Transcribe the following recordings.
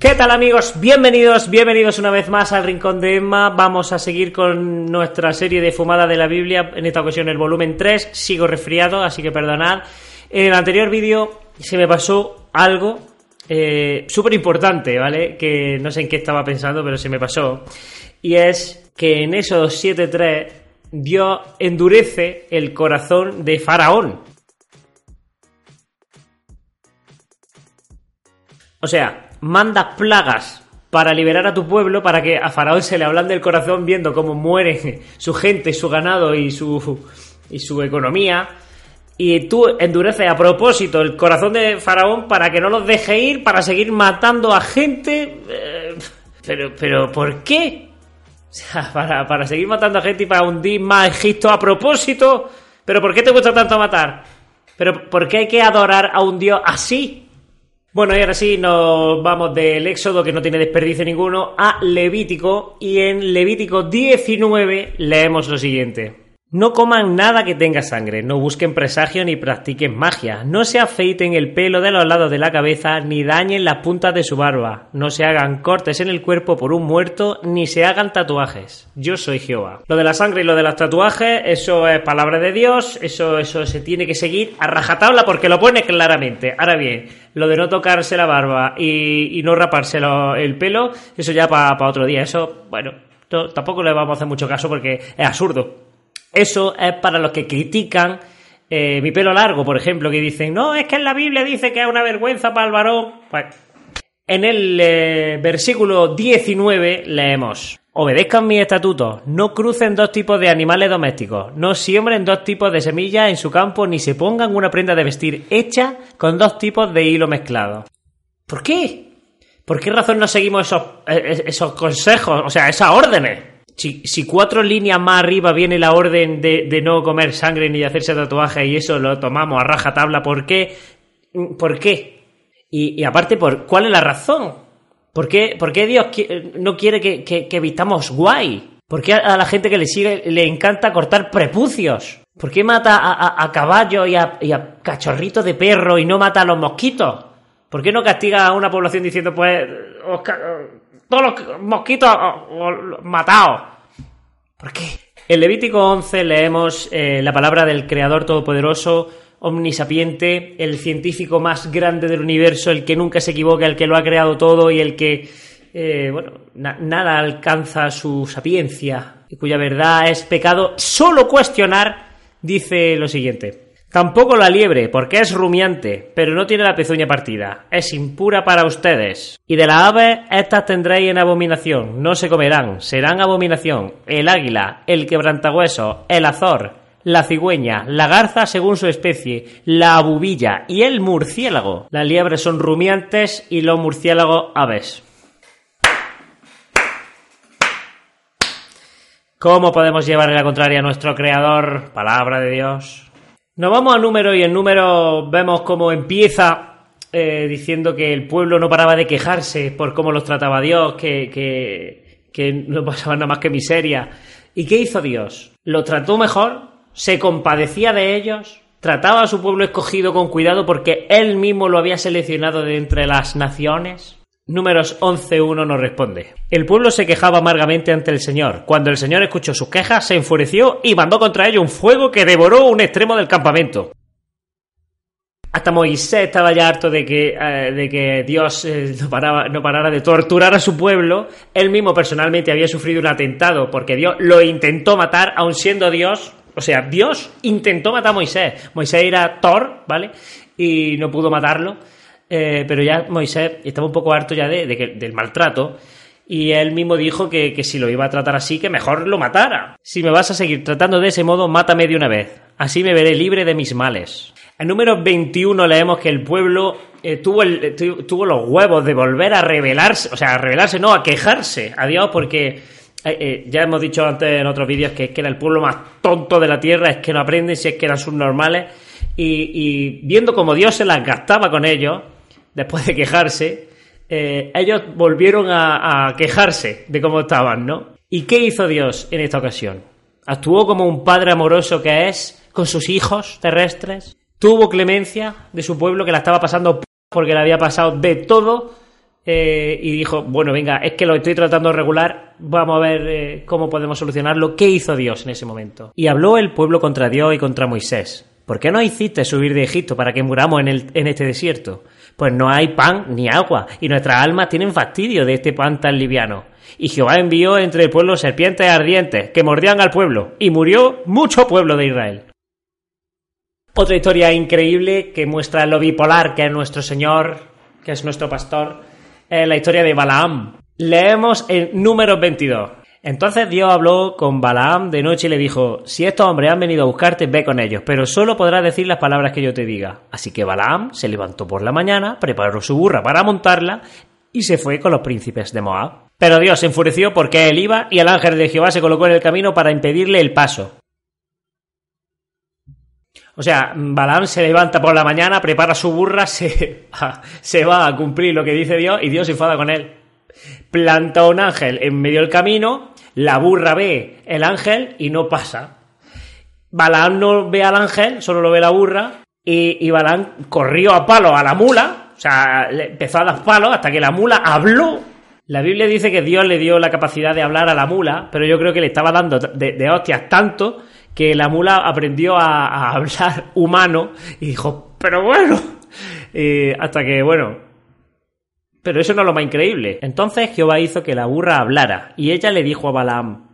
¿Qué tal amigos? Bienvenidos, bienvenidos una vez más al Rincón de Emma. Vamos a seguir con nuestra serie de Fumada de la Biblia, en esta ocasión el volumen 3. Sigo resfriado, así que perdonad. En el anterior vídeo se me pasó algo eh, súper importante, ¿vale? Que no sé en qué estaba pensando, pero se me pasó. Y es que en esos 7.3 Dios endurece el corazón de Faraón. O sea, mandas plagas para liberar a tu pueblo, para que a Faraón se le hablan del corazón viendo cómo muere su gente, su ganado y su, y su economía. Y tú endureces a propósito el corazón de Faraón para que no los deje ir, para seguir matando a gente. Eh, pero, pero, ¿por qué? O sea, para, para seguir matando a gente y para hundir más Egipto a propósito. ¿Pero por qué te gusta tanto matar? ¿Pero por qué hay que adorar a un dios así? Bueno, y ahora sí nos vamos del Éxodo, que no tiene desperdicio ninguno, a Levítico. Y en Levítico 19 leemos lo siguiente. No coman nada que tenga sangre, no busquen presagio ni practiquen magia, no se afeiten el pelo de los lados de la cabeza ni dañen las puntas de su barba, no se hagan cortes en el cuerpo por un muerto ni se hagan tatuajes. Yo soy Jehová. Lo de la sangre y lo de los tatuajes, eso es palabra de Dios, eso, eso se tiene que seguir a rajatabla porque lo pone claramente. Ahora bien, lo de no tocarse la barba y, no raparse el pelo, eso ya para otro día. Eso, bueno, tampoco le vamos a hacer mucho caso porque es absurdo. Eso es para los que critican eh, mi pelo largo, por ejemplo, que dicen, no, es que en la Biblia dice que es una vergüenza para el varón. Pues, en el eh, versículo 19 leemos, obedezcan mis estatutos, no crucen dos tipos de animales domésticos, no siembren dos tipos de semillas en su campo, ni se pongan una prenda de vestir hecha con dos tipos de hilo mezclado. ¿Por qué? ¿Por qué razón no seguimos esos, eh, esos consejos, o sea, esas órdenes? Si, cuatro líneas más arriba viene la orden de, no comer sangre ni hacerse tatuaje y eso lo tomamos a raja tabla, ¿por qué? ¿Por qué? Y, aparte, ¿por ¿cuál es la razón? ¿Por qué, por qué Dios no quiere que, que, vistamos guay? ¿Por qué a la gente que le sigue le encanta cortar prepucios? ¿Por qué mata a, a, caballos y a, y a cachorritos de perro y no mata a los mosquitos? ¿Por qué no castiga a una población diciendo, pues, todos los mosquitos matados. ¿Por qué? En Levítico 11 leemos eh, la palabra del Creador Todopoderoso, omnisapiente, el científico más grande del universo, el que nunca se equivoca, el que lo ha creado todo y el que, eh, bueno, nada alcanza su sapiencia y cuya verdad es pecado. Solo cuestionar dice lo siguiente. Tampoco la liebre, porque es rumiante, pero no tiene la pezuña partida. Es impura para ustedes. Y de las aves, estas tendréis en abominación. No se comerán, serán abominación. El águila, el quebrantahueso, el azor, la cigüeña, la garza según su especie, la abubilla y el murciélago. Las liebres son rumiantes y los murciélagos aves. ¿Cómo podemos llevarle la contraria a nuestro creador? Palabra de Dios. Nos vamos a número y en número vemos cómo empieza eh, diciendo que el pueblo no paraba de quejarse por cómo los trataba Dios, que, que, que no pasaba nada más que miseria. ¿Y qué hizo Dios? ¿Lo trató mejor? ¿Se compadecía de ellos? ¿Trataba a su pueblo escogido con cuidado porque él mismo lo había seleccionado de entre las naciones? Números 11.1 nos responde. El pueblo se quejaba amargamente ante el Señor. Cuando el Señor escuchó sus quejas, se enfureció y mandó contra ellos un fuego que devoró un extremo del campamento. Hasta Moisés estaba ya harto de que, eh, de que Dios eh, no, paraba, no parara de torturar a su pueblo. Él mismo personalmente había sufrido un atentado porque Dios lo intentó matar, aun siendo Dios. O sea, Dios intentó matar a Moisés. Moisés era Thor, ¿vale? Y no pudo matarlo. Eh, pero ya Moisés estaba un poco harto ya de, del maltrato y él mismo dijo que, que, si lo iba a tratar así, que mejor lo matara. Si me vas a seguir tratando de ese modo, mátame de una vez. Así me veré libre de mis males. En número 21 leemos que el pueblo eh, tuvo, el- tu- tuvo los huevos de volver a rebelarse, o sea, a rebelarse, no, a quejarse a Dios porque eh, eh, ya hemos dicho antes en otros vídeos que, que era el pueblo más tonto de la tierra, es que no aprenden, si es que eran subnormales, y, y viendo como Dios se las gastaba con ellos, después de quejarse, eh, ellos volvieron a, quejarse de cómo estaban, ¿no? ¿Y qué hizo Dios en esta ocasión? Actuó como un padre amoroso que es con sus hijos terrestres. Tuvo clemencia de su pueblo que la estaba pasando porque le había pasado de todo. eh, y dijo, bueno, venga, es que lo estoy tratando de regular, vamos a ver eh, cómo podemos solucionarlo. ¿Qué hizo Dios en ese momento? Y habló el pueblo contra Dios y contra Moisés. ¿Por qué no hiciste subir de Egipto para que muramos en este desierto? Pues no hay pan ni agua, y nuestras almas tienen fastidio de este pan tan liviano. Y Jehová envió entre el pueblo serpientes ardientes que mordían al pueblo, y murió mucho pueblo de Israel. Otra historia increíble que muestra lo bipolar que es nuestro Señor, que es nuestro pastor, es la historia de Balaam. Leemos en número 22. Entonces Dios habló con Balaam de noche y le dijo, si estos hombres han venido a buscarte, ve con ellos, pero solo podrás decir las palabras que yo te diga. Así que Balaam se levantó por la mañana, preparó su burra para montarla y se fue con los príncipes de Moab. Pero Dios se enfureció porque él iba y el ángel de Jehová se colocó en el camino para impedirle el paso. O sea, Balaam se levanta por la mañana, prepara su burra, se, se va a cumplir lo que dice Dios y Dios se enfada con él. Planta un ángel en medio del camino, la burra ve el ángel y no pasa. Balaam no ve al ángel, solo lo ve la burra y, y Balaam corrió a palo a la mula, o sea, empezó a dar palos hasta que la mula habló. La Biblia dice que Dios le dio la capacidad de hablar a la mula, pero yo creo que le estaba dando de, de hostias tanto que la mula aprendió a, hablar humano y dijo, pero bueno, Y hasta que, bueno, pero eso no es lo más increíble. Entonces Jehová hizo que la burra hablara, y ella le dijo a Balaam,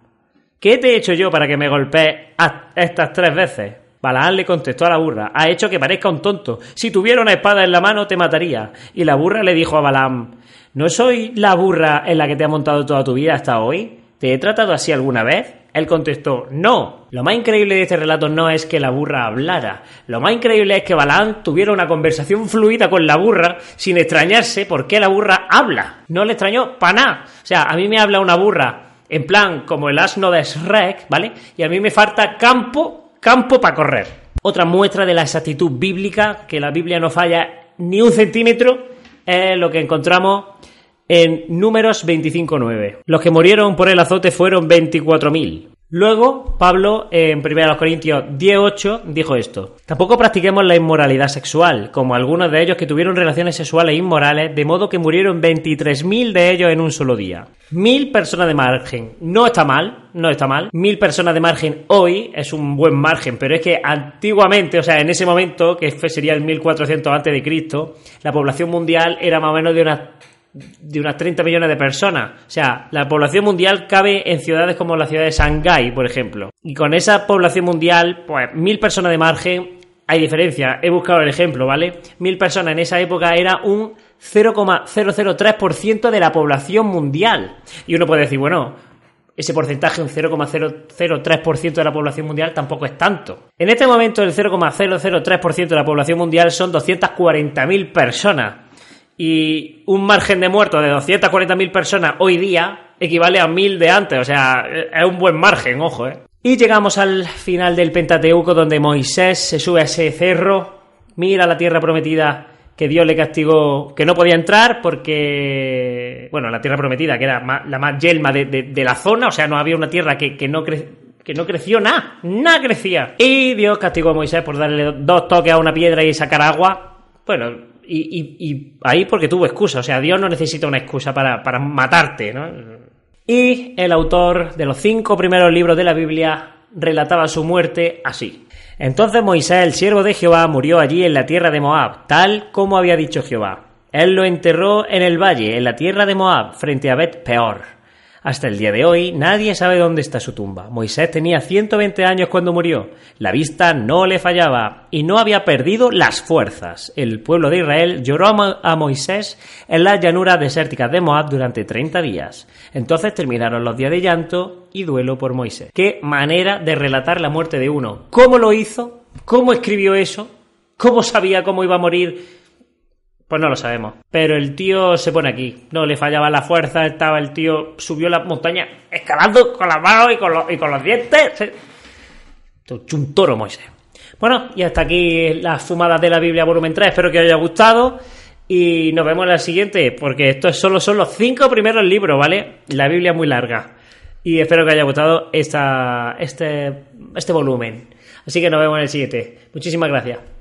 ¿qué te he hecho yo para que me golpees estas tres veces? Balaam le contestó a la burra, ha hecho que parezca un tonto. Si tuviera una espada en la mano te mataría. Y la burra le dijo a Balaam, ¿no soy la burra en la que te ha montado toda tu vida hasta hoy? ¿Te he tratado así alguna vez? Él contestó, no. Lo más increíble de este relato no es que la burra hablara. Lo más increíble es que Balaam tuviera una conversación fluida con la burra sin extrañarse por qué la burra habla. No le extrañó para nada. O sea, a mí me habla una burra en plan como el asno de Shrek, ¿vale? Y a mí me falta campo, campo para correr. Otra muestra de la exactitud bíblica, que la Biblia no falla ni un centímetro, es lo que encontramos en Números 25.9. Los que murieron por el azote fueron 24.000. Luego, Pablo, en 1 Corintios 10.8, dijo esto. Tampoco practiquemos la inmoralidad sexual, como algunos de ellos que tuvieron relaciones sexuales inmorales, de modo que murieron 23.000 de ellos en un solo día. Mil personas de margen. No está mal, no está mal. Mil personas de margen hoy es un buen margen, pero es que antiguamente, o sea, en ese momento, que sería el 1400 antes de Cristo, la población mundial era más o menos de unas de unas 30 millones de personas. O sea, la población mundial cabe en ciudades como la ciudad de Shanghái, por ejemplo. Y con esa población mundial, pues mil personas de margen, hay diferencia. He buscado el ejemplo, ¿vale? Mil personas en esa época era un 0,003% de la población mundial. Y uno puede decir, bueno, ese porcentaje, un 0,003% de la población mundial, tampoco es tanto. En este momento, el 0,003% de la población mundial son 240.000 personas. Y un margen de muertos de 240.000 personas hoy día equivale a 1.000 de antes. O sea, es un buen margen, ojo, ¿eh? Y llegamos al final del Pentateuco donde Moisés se sube a ese cerro, mira la tierra prometida que Dios le castigó, que no podía entrar porque, bueno, la tierra prometida, que era la más yelma de, de- de la zona, o sea, no había una tierra que, que no cre- que no creció nada, nada crecía. Y Dios castigó a Moisés por darle dos toques a una piedra y sacar agua. Bueno, y, ahí porque tuvo excusa, o sea, Dios no necesita una excusa para, para matarte, ¿no? Y el autor de los cinco primeros libros de la Biblia relataba su muerte así. Entonces Moisés, el siervo de Jehová, murió allí en la tierra de Moab, tal como había dicho Jehová. Él lo enterró en el valle, en la tierra de Moab, frente a Bet Peor. Hasta el día de hoy nadie sabe dónde está su tumba. Moisés tenía 120 años cuando murió. La vista no le fallaba y no había perdido las fuerzas. El pueblo de Israel lloró a Mo- a Moisés en las llanuras desérticas de Moab durante 30 días. Entonces terminaron los días de llanto y duelo por Moisés. Qué manera de relatar la muerte de uno. ¿Cómo lo hizo? ¿Cómo escribió eso? ¿Cómo sabía cómo iba a morir? Pues no lo sabemos. Pero el tío se pone aquí. No le fallaba la fuerza, estaba el tío, subió la montaña escalando con las manos y con los, y con los dientes. Un toro, Moisés. Bueno, y hasta aquí las fumadas de la Biblia volumen 3. Espero que os haya gustado. Y nos vemos en la siguiente, porque estos solo son los cinco primeros libros, ¿vale? La Biblia es muy larga. Y espero que os haya gustado esta, este, este volumen. Así que nos vemos en el siguiente. Muchísimas gracias.